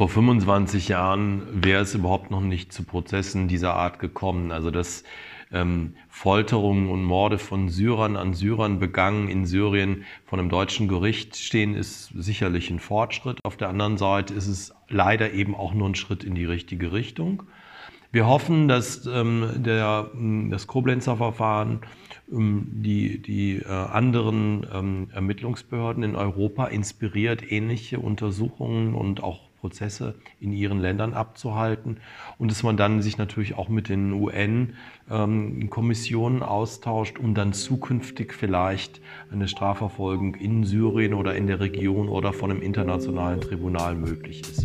vor 25 Jahren wäre es überhaupt noch nicht zu Prozessen dieser Art gekommen. Also dass ähm, Folterungen und Morde von Syrern an Syrern begangen in Syrien von einem deutschen Gericht stehen, ist sicherlich ein Fortschritt. Auf der anderen Seite ist es leider eben auch nur ein Schritt in die richtige Richtung. Wir hoffen, dass ähm, der, das Koblenzer Verfahren ähm, die, die äh, anderen ähm, Ermittlungsbehörden in Europa inspiriert, ähnliche Untersuchungen und auch Prozesse in ihren Ländern abzuhalten und dass man dann sich natürlich auch mit den UN-Kommissionen ähm, austauscht, um dann zukünftig vielleicht eine Strafverfolgung in Syrien oder in der Region oder von einem internationalen Tribunal möglich ist.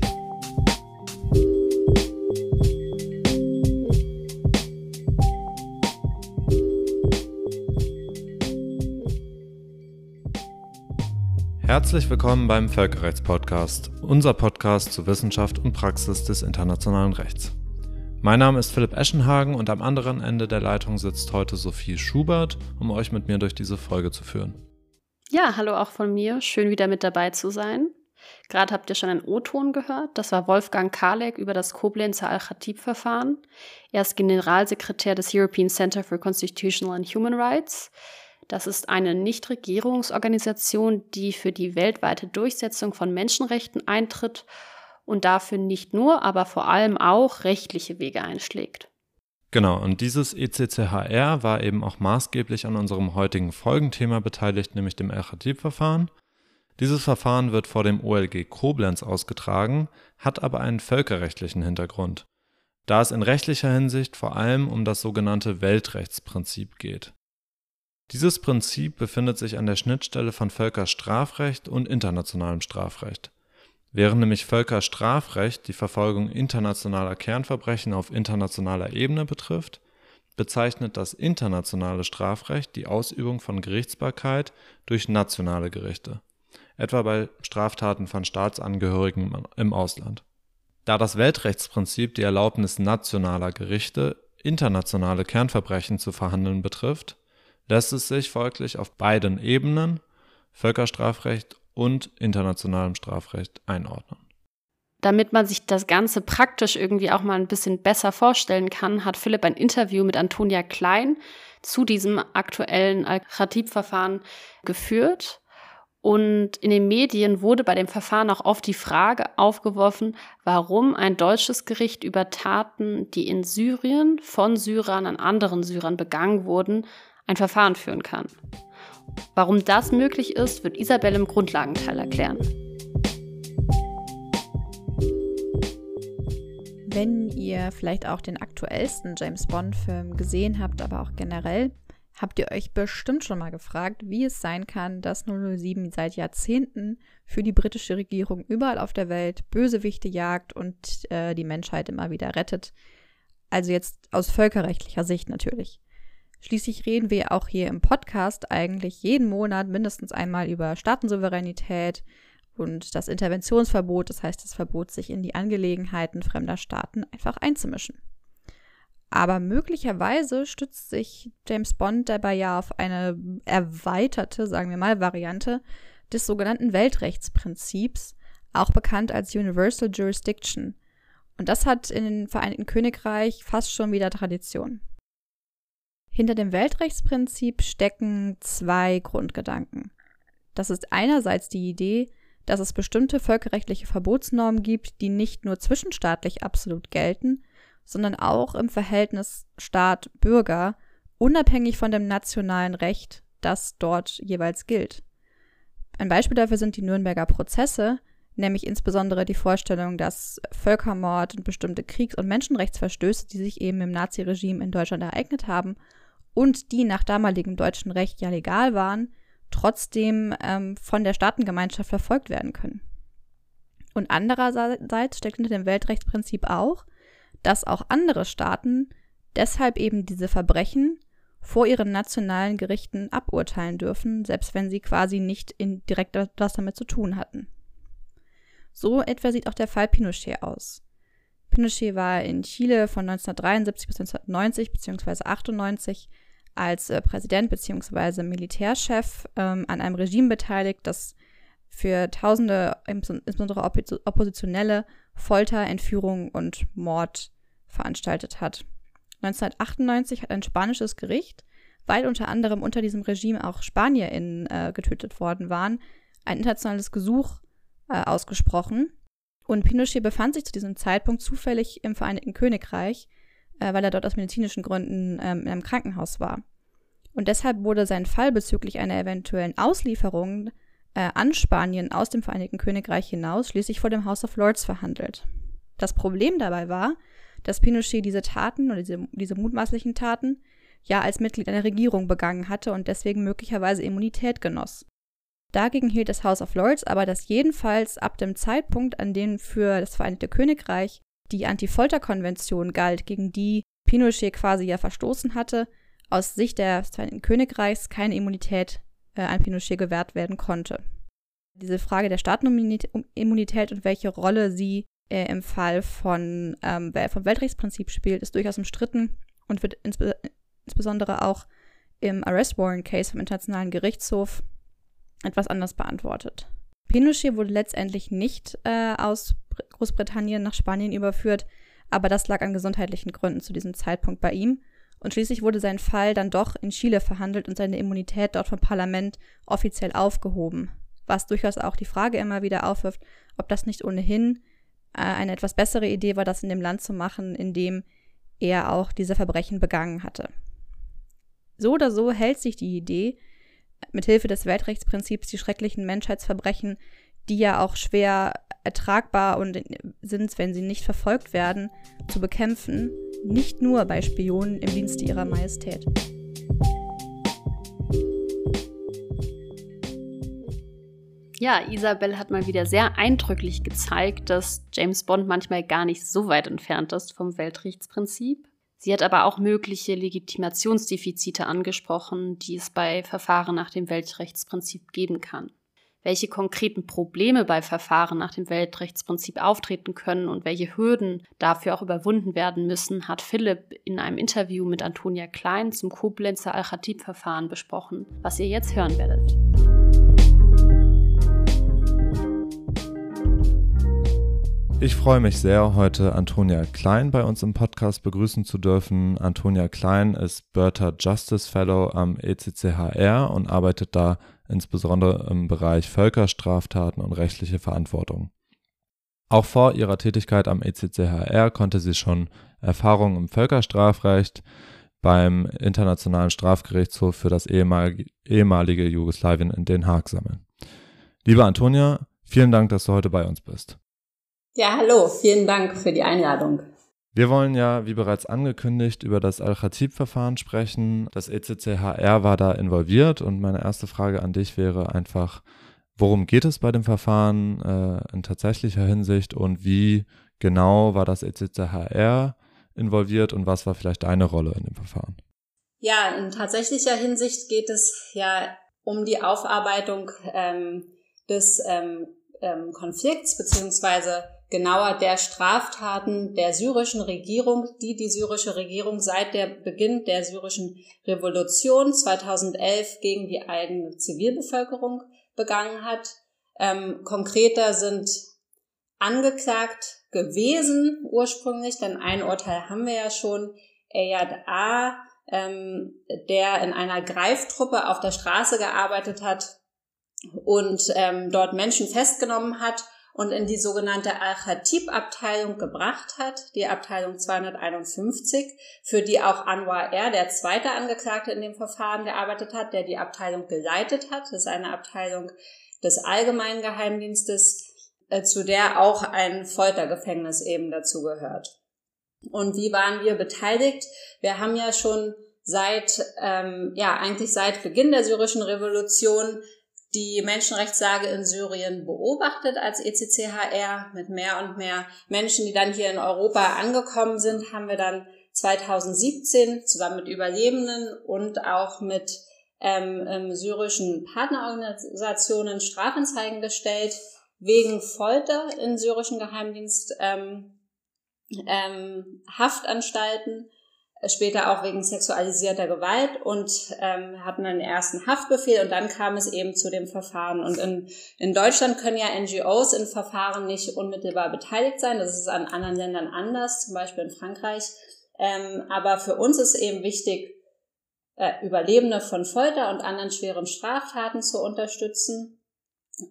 Herzlich willkommen beim Völkerrechtspodcast, unser Podcast zur Wissenschaft und Praxis des internationalen Rechts. Mein Name ist Philipp Eschenhagen und am anderen Ende der Leitung sitzt heute Sophie Schubert, um euch mit mir durch diese Folge zu führen. Ja, hallo auch von mir. Schön wieder mit dabei zu sein. Gerade habt ihr schon einen O-Ton gehört. Das war Wolfgang Kalek über das Koblenzer Al-Khatib-Verfahren. Er ist Generalsekretär des European Center for Constitutional and Human Rights. Das ist eine Nichtregierungsorganisation, die für die weltweite Durchsetzung von Menschenrechten eintritt und dafür nicht nur, aber vor allem auch rechtliche Wege einschlägt. Genau, und dieses ECCHR war eben auch maßgeblich an unserem heutigen Folgenthema beteiligt, nämlich dem El-Khatib-Verfahren. Dieses Verfahren wird vor dem OLG Koblenz ausgetragen, hat aber einen völkerrechtlichen Hintergrund, da es in rechtlicher Hinsicht vor allem um das sogenannte Weltrechtsprinzip geht. Dieses Prinzip befindet sich an der Schnittstelle von Völkerstrafrecht und internationalem Strafrecht. Während nämlich Völkerstrafrecht die Verfolgung internationaler Kernverbrechen auf internationaler Ebene betrifft, bezeichnet das internationale Strafrecht die Ausübung von Gerichtsbarkeit durch nationale Gerichte, etwa bei Straftaten von Staatsangehörigen im Ausland. Da das Weltrechtsprinzip die Erlaubnis nationaler Gerichte, internationale Kernverbrechen zu verhandeln betrifft lässt es sich folglich auf beiden Ebenen, Völkerstrafrecht und internationalem Strafrecht, einordnen. Damit man sich das Ganze praktisch irgendwie auch mal ein bisschen besser vorstellen kann, hat Philipp ein Interview mit Antonia Klein zu diesem aktuellen Al-Khatib-Verfahren geführt. Und in den Medien wurde bei dem Verfahren auch oft die Frage aufgeworfen, warum ein deutsches Gericht über Taten, die in Syrien von Syrern an anderen Syrern begangen wurden, ein Verfahren führen kann. Warum das möglich ist, wird Isabelle im Grundlagenteil erklären. Wenn ihr vielleicht auch den aktuellsten James Bond-Film gesehen habt, aber auch generell, habt ihr euch bestimmt schon mal gefragt, wie es sein kann, dass 007 seit Jahrzehnten für die britische Regierung überall auf der Welt Bösewichte jagt und äh, die Menschheit immer wieder rettet. Also jetzt aus völkerrechtlicher Sicht natürlich. Schließlich reden wir auch hier im Podcast eigentlich jeden Monat mindestens einmal über Staatensouveränität und das Interventionsverbot, das heißt das Verbot, sich in die Angelegenheiten fremder Staaten einfach einzumischen. Aber möglicherweise stützt sich James Bond dabei ja auf eine erweiterte, sagen wir mal, Variante des sogenannten Weltrechtsprinzips, auch bekannt als Universal Jurisdiction. Und das hat in den Vereinigten Königreich fast schon wieder Tradition. Hinter dem Weltrechtsprinzip stecken zwei Grundgedanken. Das ist einerseits die Idee, dass es bestimmte völkerrechtliche Verbotsnormen gibt, die nicht nur zwischenstaatlich absolut gelten, sondern auch im Verhältnis Staat-Bürger, unabhängig von dem nationalen Recht, das dort jeweils gilt. Ein Beispiel dafür sind die Nürnberger Prozesse, nämlich insbesondere die Vorstellung, dass Völkermord und bestimmte Kriegs- und Menschenrechtsverstöße, die sich eben im Naziregime in Deutschland ereignet haben, und die nach damaligem deutschen Recht ja legal waren, trotzdem ähm, von der Staatengemeinschaft verfolgt werden können. Und andererseits steckt hinter dem Weltrechtsprinzip auch, dass auch andere Staaten deshalb eben diese Verbrechen vor ihren nationalen Gerichten aburteilen dürfen, selbst wenn sie quasi nicht in direkt etwas damit zu tun hatten. So etwa sieht auch der Fall Pinochet aus. Pinochet war in Chile von 1973 bis 1990 bzw. 98 als äh, Präsident bzw. Militärchef ähm, an einem Regime beteiligt, das für Tausende, insbesondere Oppositionelle, Folter, Entführung und Mord veranstaltet hat. 1998 hat ein spanisches Gericht, weil unter anderem unter diesem Regime auch SpanierInnen äh, getötet worden waren, ein internationales Gesuch äh, ausgesprochen. Und Pinochet befand sich zu diesem Zeitpunkt zufällig im Vereinigten Königreich, äh, weil er dort aus medizinischen Gründen ähm, in einem Krankenhaus war. Und deshalb wurde sein Fall bezüglich einer eventuellen Auslieferung äh, an Spanien aus dem Vereinigten Königreich hinaus schließlich vor dem House of Lords verhandelt. Das Problem dabei war, dass Pinochet diese Taten oder diese, diese mutmaßlichen Taten ja als Mitglied einer Regierung begangen hatte und deswegen möglicherweise Immunität genoss. Dagegen hielt das House of Lords aber, dass jedenfalls ab dem Zeitpunkt, an dem für das Vereinigte Königreich die Anti-Folter-Konvention galt, gegen die Pinochet quasi ja verstoßen hatte, aus Sicht des Vereinigten Königreichs keine Immunität äh, an Pinochet gewährt werden konnte. Diese Frage der Staatenimmunität und welche Rolle sie äh, im Fall von, ähm, vom Weltrechtsprinzip spielt, ist durchaus umstritten und wird insbe insbesondere auch im Arrest Warrant Case vom Internationalen Gerichtshof etwas anders beantwortet. Pinochet wurde letztendlich nicht äh, aus Großbritannien nach Spanien überführt, aber das lag an gesundheitlichen Gründen zu diesem Zeitpunkt bei ihm. Und schließlich wurde sein Fall dann doch in Chile verhandelt und seine Immunität dort vom Parlament offiziell aufgehoben. Was durchaus auch die Frage immer wieder aufwirft, ob das nicht ohnehin äh, eine etwas bessere Idee war, das in dem Land zu machen, in dem er auch diese Verbrechen begangen hatte. So oder so hält sich die Idee, mithilfe des Weltrechtsprinzips die schrecklichen Menschheitsverbrechen, die ja auch schwer ertragbar und sind, wenn sie nicht verfolgt werden, zu bekämpfen, nicht nur bei Spionen im Dienste ihrer Majestät. Ja, Isabel hat mal wieder sehr eindrücklich gezeigt, dass James Bond manchmal gar nicht so weit entfernt ist vom Weltrechtsprinzip. Sie hat aber auch mögliche Legitimationsdefizite angesprochen, die es bei Verfahren nach dem Weltrechtsprinzip geben kann. Welche konkreten Probleme bei Verfahren nach dem Weltrechtsprinzip auftreten können und welche Hürden dafür auch überwunden werden müssen, hat Philipp in einem Interview mit Antonia Klein zum Koblenzer Al-Khatib-Verfahren besprochen, was ihr jetzt hören werdet. Ich freue mich sehr, heute Antonia Klein bei uns im Podcast begrüßen zu dürfen. Antonia Klein ist Bertha Justice Fellow am ECCHR und arbeitet da insbesondere im Bereich Völkerstraftaten und rechtliche Verantwortung. Auch vor ihrer Tätigkeit am ECCHR konnte sie schon Erfahrungen im Völkerstrafrecht beim Internationalen Strafgerichtshof für das ehemalige, ehemalige Jugoslawien in Den Haag sammeln. Liebe Antonia, vielen Dank, dass du heute bei uns bist. Ja, hallo, vielen Dank für die Einladung. Wir wollen ja, wie bereits angekündigt, über das Al-Khatib-Verfahren sprechen. Das ECCHR war da involviert und meine erste Frage an dich wäre einfach, worum geht es bei dem Verfahren äh, in tatsächlicher Hinsicht und wie genau war das ECCHR involviert und was war vielleicht deine Rolle in dem Verfahren? Ja, in tatsächlicher Hinsicht geht es ja um die Aufarbeitung ähm, des ähm, ähm, Konflikts beziehungsweise genauer der Straftaten der syrischen Regierung, die die syrische Regierung seit der Beginn der syrischen Revolution 2011 gegen die eigene Zivilbevölkerung begangen hat. Ähm, konkreter sind angeklagt gewesen ursprünglich, denn ein Urteil haben wir ja schon, Eyad A., ähm, der in einer Greiftruppe auf der Straße gearbeitet hat und ähm, dort Menschen festgenommen hat und in die sogenannte Al-Khatib-Abteilung gebracht hat, die Abteilung 251, für die auch Anwar R., der zweite Angeklagte in dem Verfahren, gearbeitet hat, der die Abteilung geleitet hat. Das ist eine Abteilung des Allgemeinen Geheimdienstes, äh, zu der auch ein Foltergefängnis eben dazu gehört. Und wie waren wir beteiligt? Wir haben ja schon seit, ähm, ja, eigentlich seit Beginn der syrischen Revolution die Menschenrechtslage in Syrien beobachtet als ECCHR. Mit mehr und mehr Menschen, die dann hier in Europa angekommen sind, haben wir dann 2017 zusammen mit Überlebenden und auch mit ähm, ähm, syrischen Partnerorganisationen Strafanzeigen gestellt wegen Folter in syrischen Geheimdienst ähm, ähm, Haftanstalten später auch wegen sexualisierter Gewalt und ähm, hatten einen ersten Haftbefehl und dann kam es eben zu dem Verfahren. Und in, in Deutschland können ja NGOs in Verfahren nicht unmittelbar beteiligt sein. Das ist an anderen Ländern anders, zum Beispiel in Frankreich. Ähm, aber für uns ist eben wichtig, äh, Überlebende von Folter und anderen schweren Straftaten zu unterstützen,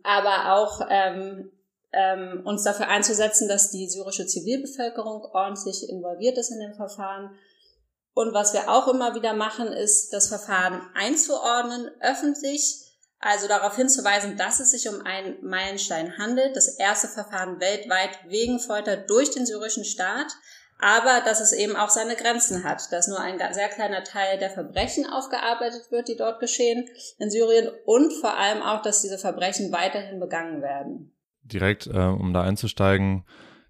aber auch ähm, ähm, uns dafür einzusetzen, dass die syrische Zivilbevölkerung ordentlich involviert ist in dem Verfahren und was wir auch immer wieder machen, ist, das Verfahren einzuordnen, öffentlich, also darauf hinzuweisen, dass es sich um einen Meilenstein handelt, das erste Verfahren weltweit wegen Folter durch den syrischen Staat, aber dass es eben auch seine Grenzen hat, dass nur ein sehr kleiner Teil der Verbrechen aufgearbeitet wird, die dort geschehen in Syrien und vor allem auch, dass diese Verbrechen weiterhin begangen werden. Direkt, äh, um da einzusteigen,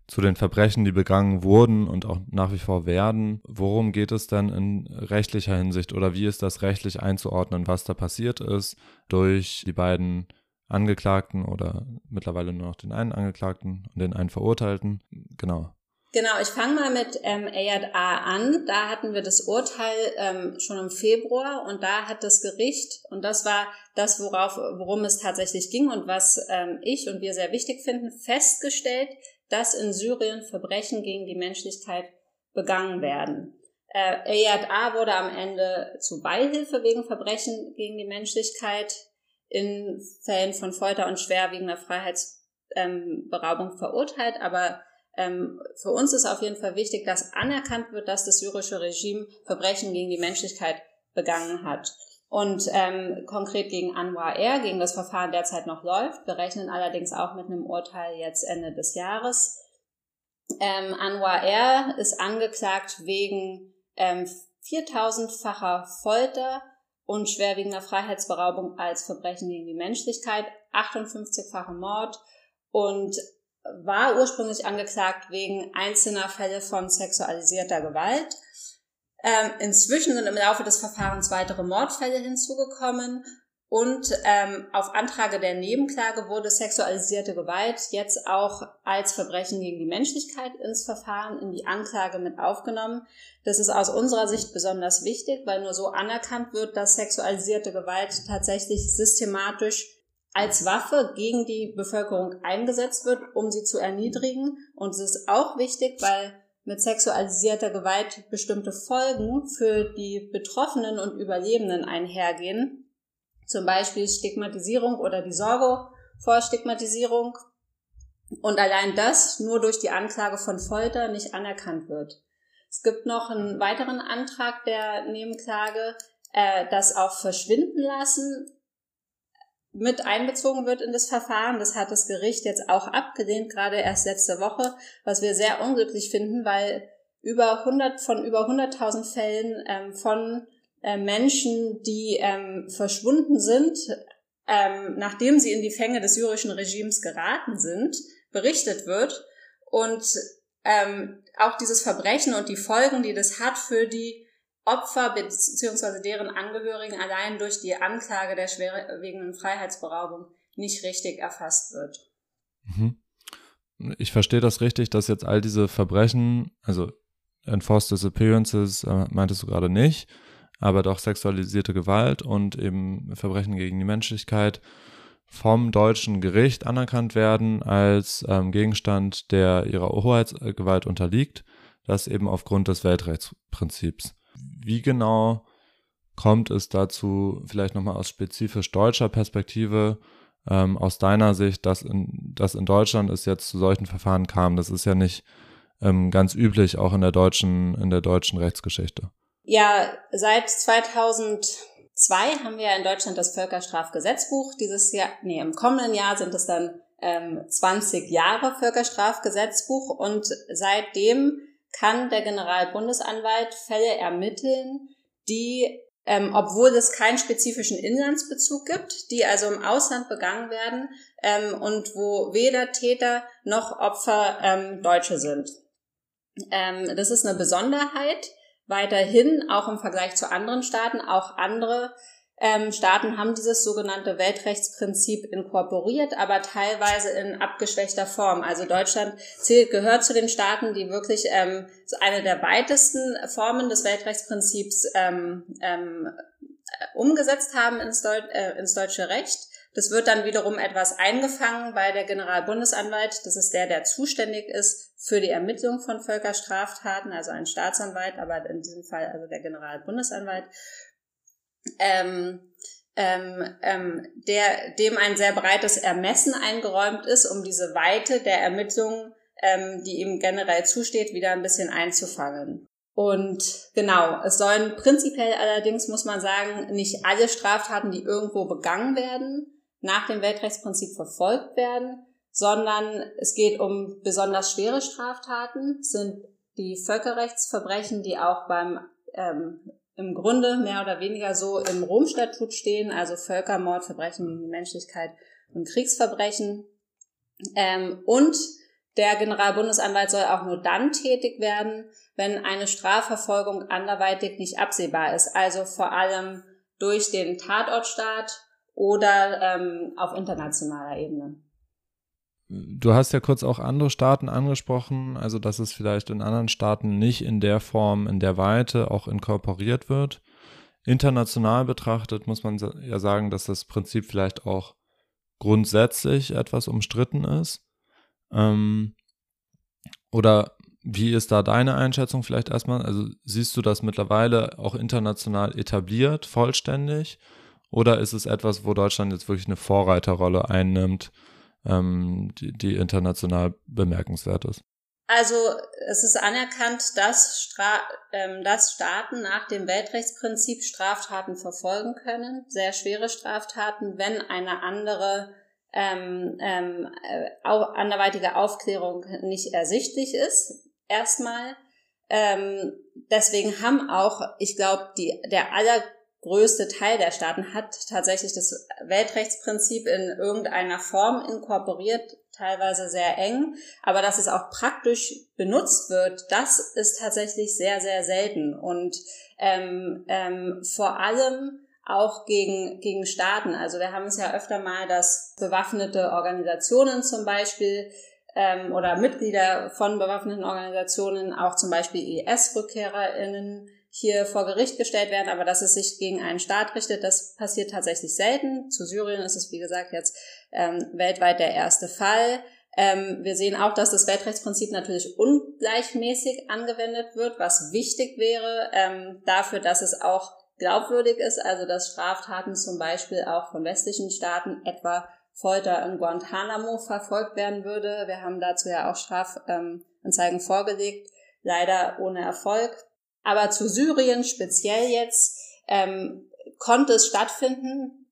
zu den Verbrechen, die begangen wurden und auch nach wie vor werden. Worum geht es denn in rechtlicher Hinsicht oder wie ist das rechtlich einzuordnen, was da passiert ist durch die beiden Angeklagten oder mittlerweile nur noch den einen Angeklagten und den einen Verurteilten? Genau. Genau, ich fange mal mit ähm, Ayad A an. Da hatten wir das Urteil ähm, schon im Februar und da hat das Gericht, und das war das, worauf, worum es tatsächlich ging und was ähm, ich und wir sehr wichtig finden, festgestellt, dass in Syrien Verbrechen gegen die Menschlichkeit begangen werden. Äh, Ayad A wurde am Ende zu Beihilfe wegen Verbrechen gegen die Menschlichkeit in Fällen von Folter und schwerwiegender Freiheitsberaubung ähm, verurteilt, aber ähm, für uns ist auf jeden Fall wichtig, dass anerkannt wird, dass das syrische Regime Verbrechen gegen die Menschlichkeit begangen hat. Und ähm, konkret gegen Anwar R., gegen das Verfahren derzeit noch läuft. Wir rechnen allerdings auch mit einem Urteil jetzt Ende des Jahres. Ähm, Anwar R. ist angeklagt wegen ähm, 4000-facher Folter und schwerwiegender Freiheitsberaubung als Verbrechen gegen die Menschlichkeit, 58-fache Mord und war ursprünglich angeklagt wegen einzelner Fälle von sexualisierter Gewalt. Ähm, inzwischen sind im Laufe des Verfahrens weitere Mordfälle hinzugekommen und ähm, auf Antrage der Nebenklage wurde sexualisierte Gewalt jetzt auch als Verbrechen gegen die Menschlichkeit ins Verfahren, in die Anklage mit aufgenommen. Das ist aus unserer Sicht besonders wichtig, weil nur so anerkannt wird, dass sexualisierte Gewalt tatsächlich systematisch als Waffe gegen die Bevölkerung eingesetzt wird, um sie zu erniedrigen. Und es ist auch wichtig, weil mit sexualisierter Gewalt bestimmte Folgen für die Betroffenen und Überlebenden einhergehen. Zum Beispiel Stigmatisierung oder die Sorge vor Stigmatisierung. Und allein das nur durch die Anklage von Folter nicht anerkannt wird. Es gibt noch einen weiteren Antrag der Nebenklage, äh, das auch verschwinden lassen mit einbezogen wird in das Verfahren. Das hat das Gericht jetzt auch abgelehnt, gerade erst letzte Woche, was wir sehr unglücklich finden, weil über 100 von über 100.000 Fällen ähm, von äh, Menschen, die ähm, verschwunden sind, ähm, nachdem sie in die Fänge des syrischen Regimes geraten sind, berichtet wird und ähm, auch dieses Verbrechen und die Folgen, die das hat für die Opfer bzw. deren Angehörigen allein durch die Anklage der schwerwiegenden Freiheitsberaubung nicht richtig erfasst wird. Mhm. Ich verstehe das richtig, dass jetzt all diese Verbrechen, also Enforced Disappearances äh, meintest du gerade nicht, aber doch sexualisierte Gewalt und eben Verbrechen gegen die Menschlichkeit vom deutschen Gericht anerkannt werden als ähm, Gegenstand, der ihrer Hoheitsgewalt unterliegt, das eben aufgrund des Weltrechtsprinzips. Wie genau kommt es dazu, vielleicht nochmal aus spezifisch deutscher Perspektive, ähm, aus deiner Sicht, dass in, dass in Deutschland es jetzt zu solchen Verfahren kam? Das ist ja nicht ähm, ganz üblich, auch in der deutschen, in der deutschen Rechtsgeschichte. Ja, seit 2002 haben wir in Deutschland das Völkerstrafgesetzbuch. Dieses Jahr, nee, im kommenden Jahr sind es dann ähm, 20 Jahre Völkerstrafgesetzbuch und seitdem kann der Generalbundesanwalt Fälle ermitteln, die, ähm, obwohl es keinen spezifischen Inlandsbezug gibt, die also im Ausland begangen werden ähm, und wo weder Täter noch Opfer ähm, Deutsche sind. Ähm, das ist eine Besonderheit. Weiterhin, auch im Vergleich zu anderen Staaten, auch andere ähm, Staaten haben dieses sogenannte Weltrechtsprinzip inkorporiert, aber teilweise in abgeschwächter Form. Also Deutschland zählt, gehört zu den Staaten, die wirklich ähm, so eine der weitesten Formen des Weltrechtsprinzips ähm, ähm, umgesetzt haben ins, Deut äh, ins deutsche Recht. Das wird dann wiederum etwas eingefangen bei der Generalbundesanwalt. Das ist der, der zuständig ist für die Ermittlung von Völkerstraftaten, also ein Staatsanwalt, aber in diesem Fall also der Generalbundesanwalt ähm, ähm, ähm, der, dem ein sehr breites Ermessen eingeräumt ist, um diese Weite der Ermittlungen, ähm, die ihm generell zusteht, wieder ein bisschen einzufangen. Und genau, es sollen prinzipiell allerdings, muss man sagen, nicht alle Straftaten, die irgendwo begangen werden, nach dem Weltrechtsprinzip verfolgt werden, sondern es geht um besonders schwere Straftaten, sind die Völkerrechtsverbrechen, die auch beim ähm, im Grunde mehr oder weniger so im Rom-Statut stehen, also Völkermord, Verbrechen gegen die Menschlichkeit und Kriegsverbrechen. Ähm, und der Generalbundesanwalt soll auch nur dann tätig werden, wenn eine Strafverfolgung anderweitig nicht absehbar ist, also vor allem durch den Tatortstaat oder ähm, auf internationaler Ebene. Du hast ja kurz auch andere Staaten angesprochen, also dass es vielleicht in anderen Staaten nicht in der Form, in der Weite auch inkorporiert wird. International betrachtet muss man ja sagen, dass das Prinzip vielleicht auch grundsätzlich etwas umstritten ist. Ähm, oder wie ist da deine Einschätzung vielleicht erstmal? Also siehst du das mittlerweile auch international etabliert, vollständig? Oder ist es etwas, wo Deutschland jetzt wirklich eine Vorreiterrolle einnimmt? Ähm, die, die international bemerkenswert ist. Also es ist anerkannt, dass, Stra ähm, dass Staaten nach dem Weltrechtsprinzip Straftaten verfolgen können, sehr schwere Straftaten, wenn eine andere ähm, ähm, äh, anderweitige Aufklärung nicht ersichtlich ist. Erstmal. Ähm, deswegen haben auch, ich glaube, die der aller größte Teil der Staaten hat tatsächlich das Weltrechtsprinzip in irgendeiner Form inkorporiert, teilweise sehr eng, aber dass es auch praktisch benutzt wird, das ist tatsächlich sehr, sehr selten und ähm, ähm, vor allem auch gegen, gegen Staaten. Also wir haben es ja öfter mal, dass bewaffnete Organisationen zum Beispiel ähm, oder Mitglieder von bewaffneten Organisationen, auch zum Beispiel IS-RückkehrerInnen, hier vor Gericht gestellt werden, aber dass es sich gegen einen Staat richtet, das passiert tatsächlich selten. Zu Syrien ist es, wie gesagt, jetzt ähm, weltweit der erste Fall. Ähm, wir sehen auch, dass das Weltrechtsprinzip natürlich ungleichmäßig angewendet wird, was wichtig wäre ähm, dafür, dass es auch glaubwürdig ist, also dass Straftaten zum Beispiel auch von westlichen Staaten, etwa Folter in Guantanamo, verfolgt werden würde. Wir haben dazu ja auch Strafanzeigen vorgelegt, leider ohne Erfolg. Aber zu Syrien speziell jetzt ähm, konnte es stattfinden.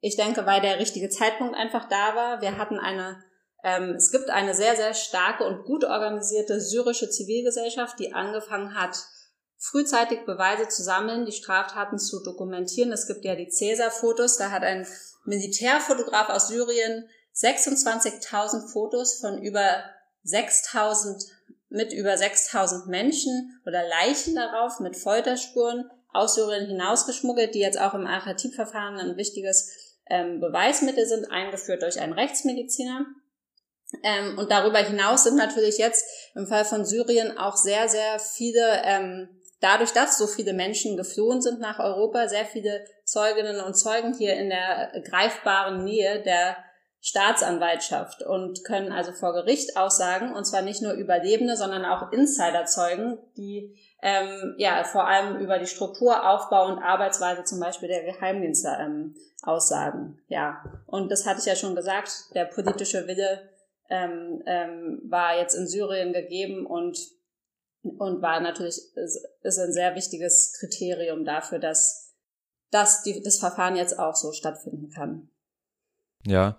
Ich denke, weil der richtige Zeitpunkt einfach da war. Wir hatten eine, ähm, es gibt eine sehr, sehr starke und gut organisierte syrische Zivilgesellschaft, die angefangen hat, frühzeitig Beweise zu sammeln, die Straftaten zu dokumentieren. Es gibt ja die Cäsar-Fotos. Da hat ein Militärfotograf aus Syrien 26.000 Fotos von über 6.000 mit über 6000 Menschen oder Leichen darauf mit Folterspuren aus Syrien hinausgeschmuggelt, die jetzt auch im Al-Khatib-Verfahren ein wichtiges ähm, Beweismittel sind, eingeführt durch einen Rechtsmediziner. Ähm, und darüber hinaus sind natürlich jetzt im Fall von Syrien auch sehr, sehr viele, ähm, dadurch, dass so viele Menschen geflohen sind nach Europa, sehr viele Zeuginnen und Zeugen hier in der greifbaren Nähe der Staatsanwaltschaft und können also vor Gericht aussagen, und zwar nicht nur Überlebende, sondern auch Insiderzeugen, die ähm, ja vor allem über die Struktur, Aufbau und Arbeitsweise zum Beispiel der Geheimdienste ähm, aussagen. Ja, und das hatte ich ja schon gesagt, der politische Wille ähm, ähm, war jetzt in Syrien gegeben und und war natürlich ist, ist ein sehr wichtiges Kriterium dafür, dass dass die, das Verfahren jetzt auch so stattfinden kann. Ja,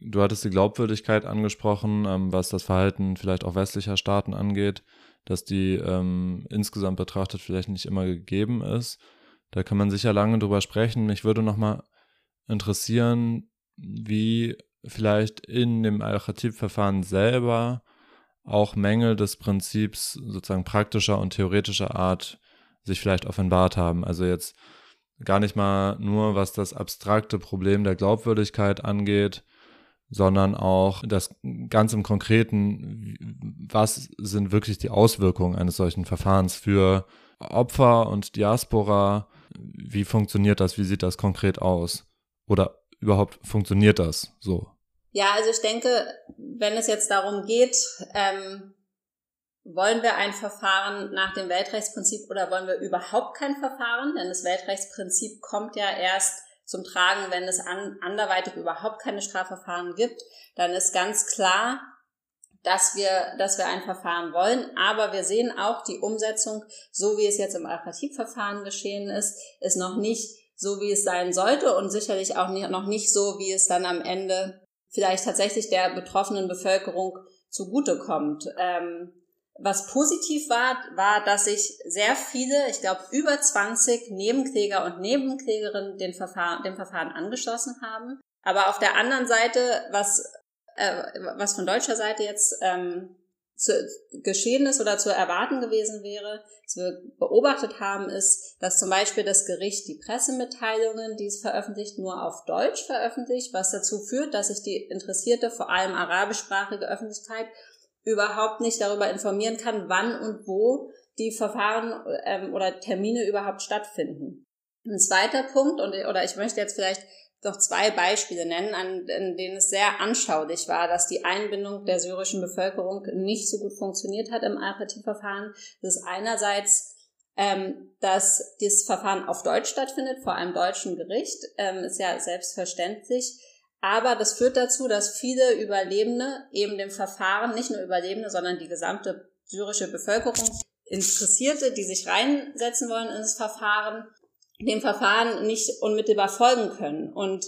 Du hattest die Glaubwürdigkeit angesprochen, ähm, was das Verhalten vielleicht auch westlicher Staaten angeht, dass die ähm, insgesamt betrachtet vielleicht nicht immer gegeben ist. Da kann man sicher lange drüber sprechen. Mich würde nochmal interessieren, wie vielleicht in dem Al-Khatib-Verfahren selber auch Mängel des Prinzips sozusagen praktischer und theoretischer Art sich vielleicht offenbart haben. Also jetzt gar nicht mal nur, was das abstrakte Problem der Glaubwürdigkeit angeht, sondern auch das ganz im Konkreten, was sind wirklich die Auswirkungen eines solchen Verfahrens für Opfer und Diaspora? Wie funktioniert das? Wie sieht das konkret aus? Oder überhaupt funktioniert das so? Ja, also ich denke, wenn es jetzt darum geht, ähm, wollen wir ein Verfahren nach dem Weltrechtsprinzip oder wollen wir überhaupt kein Verfahren? Denn das Weltrechtsprinzip kommt ja erst zum Tragen, wenn es an, anderweitig überhaupt keine Strafverfahren gibt. Dann ist ganz klar, dass wir, dass wir ein Verfahren wollen. Aber wir sehen auch die Umsetzung, so wie es jetzt im Alternativverfahren geschehen ist, ist noch nicht so, wie es sein sollte und sicherlich auch nicht, noch nicht so, wie es dann am Ende vielleicht tatsächlich der betroffenen Bevölkerung zugutekommt. Ähm, was positiv war, war, dass sich sehr viele, ich glaube über 20 Nebenkläger und Nebenklägerinnen den Verfahren, dem Verfahren angeschlossen haben. Aber auf der anderen Seite, was, äh, was von deutscher Seite jetzt ähm, zu, geschehen ist oder zu erwarten gewesen wäre, was wir beobachtet haben, ist, dass zum Beispiel das Gericht die Pressemitteilungen, die es veröffentlicht, nur auf Deutsch veröffentlicht, was dazu führt, dass sich die interessierte, vor allem arabischsprachige Öffentlichkeit überhaupt nicht darüber informieren kann, wann und wo die Verfahren ähm, oder Termine überhaupt stattfinden. Ein zweiter Punkt, und, oder ich möchte jetzt vielleicht noch zwei Beispiele nennen, an, in denen es sehr anschaulich war, dass die Einbindung der syrischen Bevölkerung nicht so gut funktioniert hat im Al-Khatib-Verfahren. Das ist einerseits ähm, dass das Verfahren auf Deutsch stattfindet, vor einem deutschen Gericht, ähm, ist ja selbstverständlich. Aber das führt dazu, dass viele Überlebende eben dem Verfahren, nicht nur Überlebende, sondern die gesamte syrische Bevölkerung, Interessierte, die sich reinsetzen wollen in das Verfahren, dem Verfahren nicht unmittelbar folgen können. Und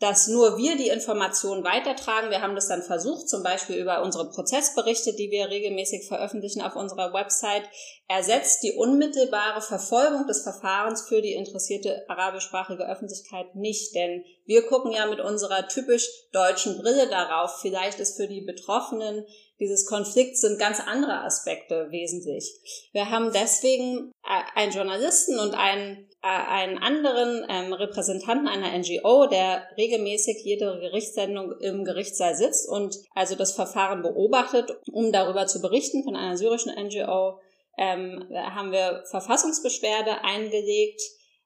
dass nur wir die Informationen weitertragen. Wir haben das dann versucht, zum Beispiel über unsere Prozessberichte, die wir regelmäßig veröffentlichen auf unserer Website, ersetzt die unmittelbare Verfolgung des Verfahrens für die interessierte arabischsprachige Öffentlichkeit nicht. Denn wir gucken ja mit unserer typisch deutschen Brille darauf. Vielleicht ist für die Betroffenen dieses Konflikts sind ganz andere Aspekte wesentlich. Wir haben deswegen einen Journalisten und einen, einen anderen ähm, Repräsentanten einer NGO, der regelmäßig jede Gerichtssendung im Gerichtssaal sitzt und also das Verfahren beobachtet, um darüber zu berichten von einer syrischen NGO. Ähm, haben wir Verfassungsbeschwerde eingelegt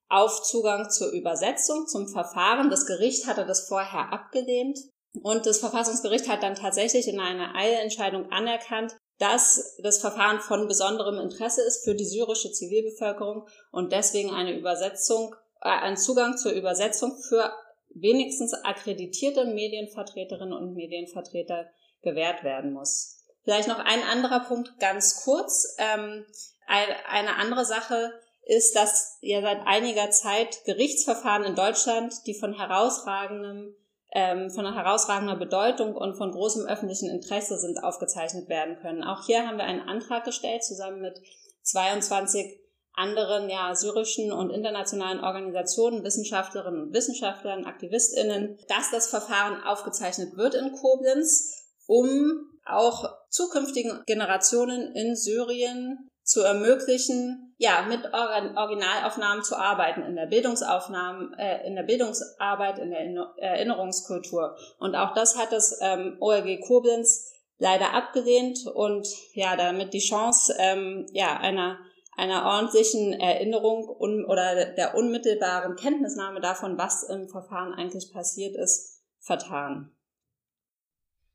auf Zugang zur Übersetzung, zum Verfahren. Das Gericht hatte das vorher abgelehnt. Und das Verfassungsgericht hat dann tatsächlich in einer Eilentscheidung anerkannt, dass das Verfahren von besonderem Interesse ist für die syrische Zivilbevölkerung und deswegen eine Übersetzung, äh, ein Zugang zur Übersetzung für wenigstens akkreditierte Medienvertreterinnen und Medienvertreter gewährt werden muss. Vielleicht noch ein anderer Punkt ganz kurz. Ähm, eine andere Sache ist, dass ja seit einiger Zeit Gerichtsverfahren in Deutschland, die von herausragendem ähm, von herausragender Bedeutung und von großem öffentlichen Interesse sind, aufgezeichnet werden können. Auch hier haben wir einen Antrag gestellt, zusammen mit 22 anderen ja, syrischen und internationalen Organisationen, Wissenschaftlerinnen und Wissenschaftlern, AktivistInnen, dass das Verfahren aufgezeichnet wird in Koblenz, um auch zukünftigen Generationen in Syrien zu ermöglichen, ja, mit Originalaufnahmen zu arbeiten, in der Bildungsaufnahmen, äh, in der Bildungsarbeit, in der Erinnerungskultur. Und auch das hat das ähm, OLG Koblenz leider abgelehnt und ja, damit die Chance, ähm, ja, einer einer ordentlichen Erinnerung un oder der unmittelbaren Kenntnisnahme davon, was im Verfahren eigentlich passiert ist, vertan.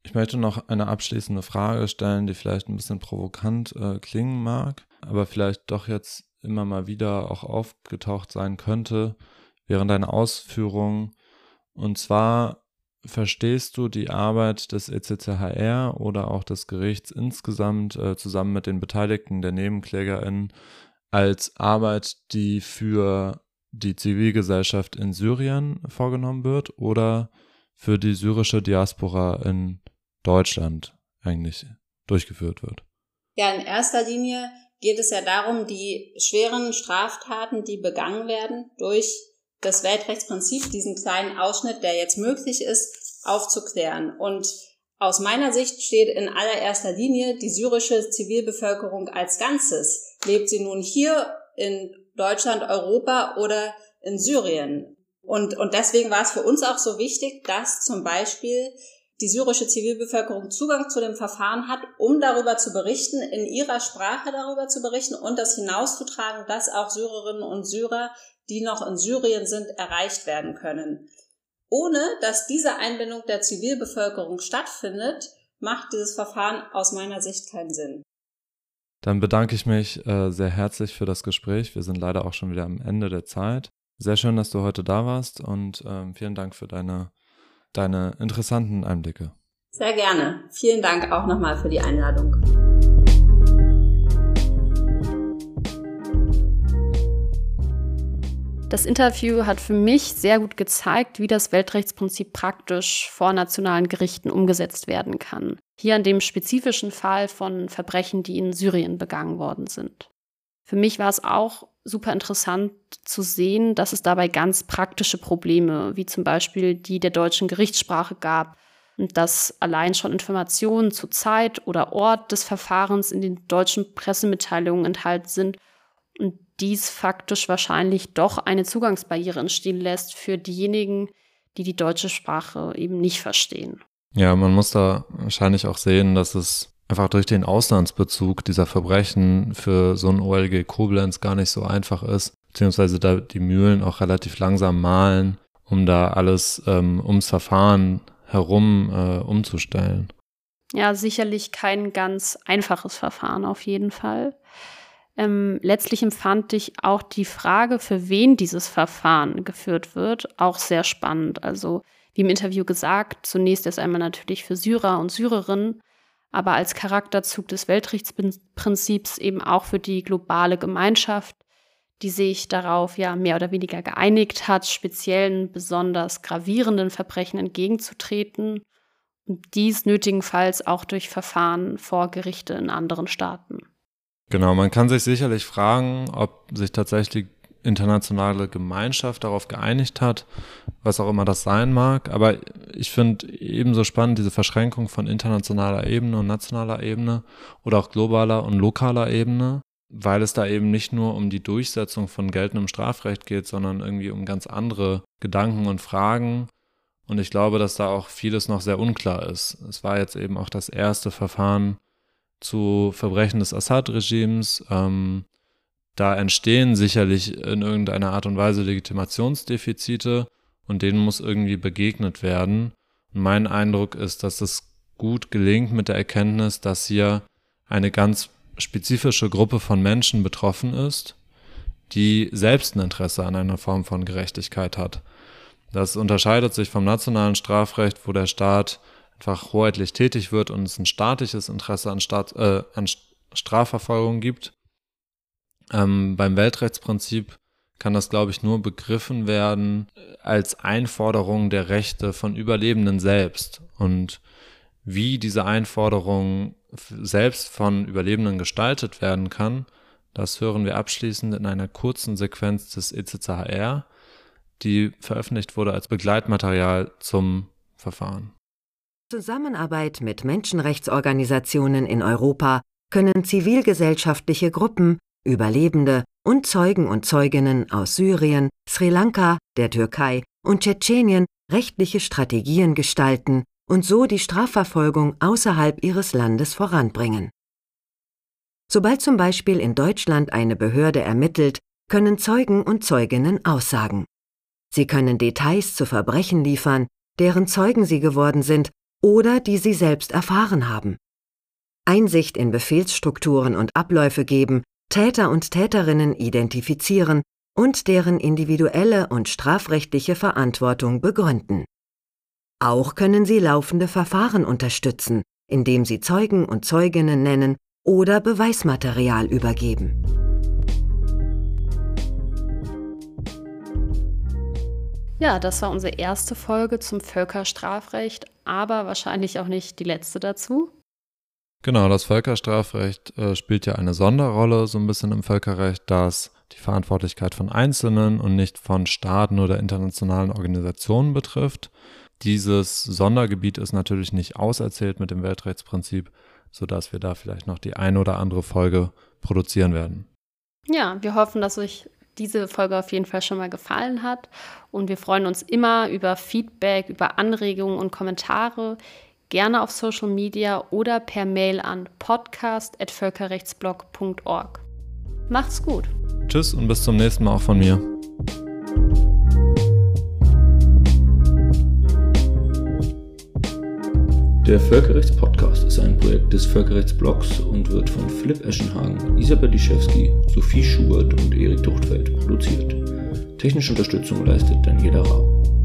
Ich möchte noch eine abschließende Frage stellen, die vielleicht ein bisschen provokant äh, klingen mag, aber vielleicht doch jetzt immer mal wieder auch aufgetaucht sein könnte während deiner Ausführungen. Und zwar verstehst du die Arbeit des ECCHR oder auch des Gerichts insgesamt äh, zusammen mit den Beteiligten der NebenklägerInnen als Arbeit, die für die Zivilgesellschaft in Syrien vorgenommen wird oder für die syrische Diaspora in Deutschland eigentlich durchgeführt wird? Ja, in erster Linie geht es ja darum, die schweren Straftaten, die begangen werden, durch das Weltrechtsprinzip, diesen kleinen Ausschnitt, der jetzt möglich ist, aufzuklären. Und aus meiner Sicht steht in allererster Linie die syrische Zivilbevölkerung als Ganzes. Lebt sie nun hier in Deutschland, Europa oder in Syrien. Und, und deswegen war es für uns auch so wichtig, dass zum Beispiel die syrische Zivilbevölkerung Zugang zu dem Verfahren hat, um darüber zu berichten, in ihrer Sprache darüber zu berichten und das hinauszutragen, dass auch Syrerinnen und Syrer, die noch in Syrien sind, erreicht werden können. Ohne dass diese Einbindung der Zivilbevölkerung stattfindet, macht dieses Verfahren aus meiner Sicht keinen Sinn. Dann bedanke ich mich äh, sehr herzlich für das Gespräch. Wir sind leider auch schon wieder am Ende der Zeit. Sehr schön, dass du heute da warst und ähm, vielen Dank für deine deine interessanten Einblicke. Sehr gerne. Vielen Dank auch nochmal für die Einladung. Das Interview hat für mich sehr gut gezeigt, wie das Weltrechtsprinzip praktisch vor nationalen Gerichten umgesetzt werden kann. Hier an dem spezifischen Fall von Verbrechen, die in Syrien begangen worden sind. Für mich war es auch super interessant zu sehen, dass es dabei ganz praktische Probleme, wie zum Beispiel die der deutschen Gerichtssprache gab, und dass allein schon Informationen zu Zeit oder Ort des Verfahrens in den deutschen Pressemitteilungen enthalten sind und dies faktisch wahrscheinlich doch eine Zugangsbarriere entstehen lässt für diejenigen, die die deutsche Sprache eben nicht verstehen. Ja, man muss da wahrscheinlich auch sehen, dass es einfach durch den Auslandsbezug dieser Verbrechen für so ein OLG Koblenz gar nicht so einfach ist, beziehungsweise da die Mühlen auch relativ langsam malen, um da alles ähm, ums Verfahren herum äh, umzustellen. Ja, sicherlich kein ganz einfaches Verfahren auf jeden Fall. Ähm, letztlich empfand ich auch die Frage, für wen dieses Verfahren geführt wird, auch sehr spannend. Also, wie im Interview gesagt, zunächst erst einmal natürlich für Syrer und Syrerinnen, aber als Charakterzug des Weltrechtsprinzips eben auch für die globale Gemeinschaft, die sich darauf ja mehr oder weniger geeinigt hat, speziellen, besonders gravierenden Verbrechen entgegenzutreten und dies nötigenfalls auch durch Verfahren vor Gerichte in anderen Staaten. Genau, man kann sich sicherlich fragen, ob sich tatsächlich internationale Gemeinschaft darauf geeinigt hat, was auch immer das sein mag. Aber ich finde ebenso spannend diese Verschränkung von internationaler Ebene und nationaler Ebene oder auch globaler und lokaler Ebene, weil es da eben nicht nur um die Durchsetzung von geltendem Strafrecht geht, sondern irgendwie um ganz andere Gedanken und Fragen. Und ich glaube, dass da auch vieles noch sehr unklar ist. Es war jetzt eben auch das erste Verfahren zu Verbrechen des Assad-Regimes. Ähm, da entstehen sicherlich in irgendeiner Art und Weise Legitimationsdefizite und denen muss irgendwie begegnet werden. Und mein Eindruck ist, dass es gut gelingt mit der Erkenntnis, dass hier eine ganz spezifische Gruppe von Menschen betroffen ist, die selbst ein Interesse an einer Form von Gerechtigkeit hat. Das unterscheidet sich vom nationalen Strafrecht, wo der Staat einfach hoheitlich tätig wird und es ein staatliches Interesse an, Staat, äh, an Strafverfolgung gibt. Ähm, beim Weltrechtsprinzip kann das, glaube ich, nur begriffen werden als Einforderung der Rechte von Überlebenden selbst. Und wie diese Einforderung selbst von Überlebenden gestaltet werden kann, das hören wir abschließend in einer kurzen Sequenz des ECCHR, die veröffentlicht wurde als Begleitmaterial zum Verfahren. Zusammenarbeit mit Menschenrechtsorganisationen in Europa können zivilgesellschaftliche Gruppen Überlebende und Zeugen und Zeuginnen aus Syrien, Sri Lanka, der Türkei und Tschetschenien rechtliche Strategien gestalten und so die Strafverfolgung außerhalb ihres Landes voranbringen. Sobald zum Beispiel in Deutschland eine Behörde ermittelt, können Zeugen und Zeuginnen aussagen. Sie können Details zu Verbrechen liefern, deren Zeugen sie geworden sind oder die sie selbst erfahren haben. Einsicht in Befehlsstrukturen und Abläufe geben, Täter und Täterinnen identifizieren und deren individuelle und strafrechtliche Verantwortung begründen. Auch können sie laufende Verfahren unterstützen, indem sie Zeugen und Zeuginnen nennen oder Beweismaterial übergeben. Ja, das war unsere erste Folge zum Völkerstrafrecht, aber wahrscheinlich auch nicht die letzte dazu. Genau, das Völkerstrafrecht äh, spielt ja eine Sonderrolle so ein bisschen im Völkerrecht, dass die Verantwortlichkeit von Einzelnen und nicht von Staaten oder internationalen Organisationen betrifft. Dieses Sondergebiet ist natürlich nicht auserzählt mit dem Weltrechtsprinzip, sodass wir da vielleicht noch die eine oder andere Folge produzieren werden. Ja, wir hoffen, dass euch diese Folge auf jeden Fall schon mal gefallen hat. Und wir freuen uns immer über Feedback, über Anregungen und Kommentare. Gerne auf Social Media oder per Mail an podcast.völkerrechtsblog.org. Macht's gut. Tschüss und bis zum nächsten Mal auch von mir. Der Völkerrechtspodcast ist ein Projekt des Völkerrechtsblogs und wird von Philipp Eschenhagen, Isabel Liszewski, Sophie Schubert und Erik Duchtfeld produziert. Technische Unterstützung leistet Daniela Rau.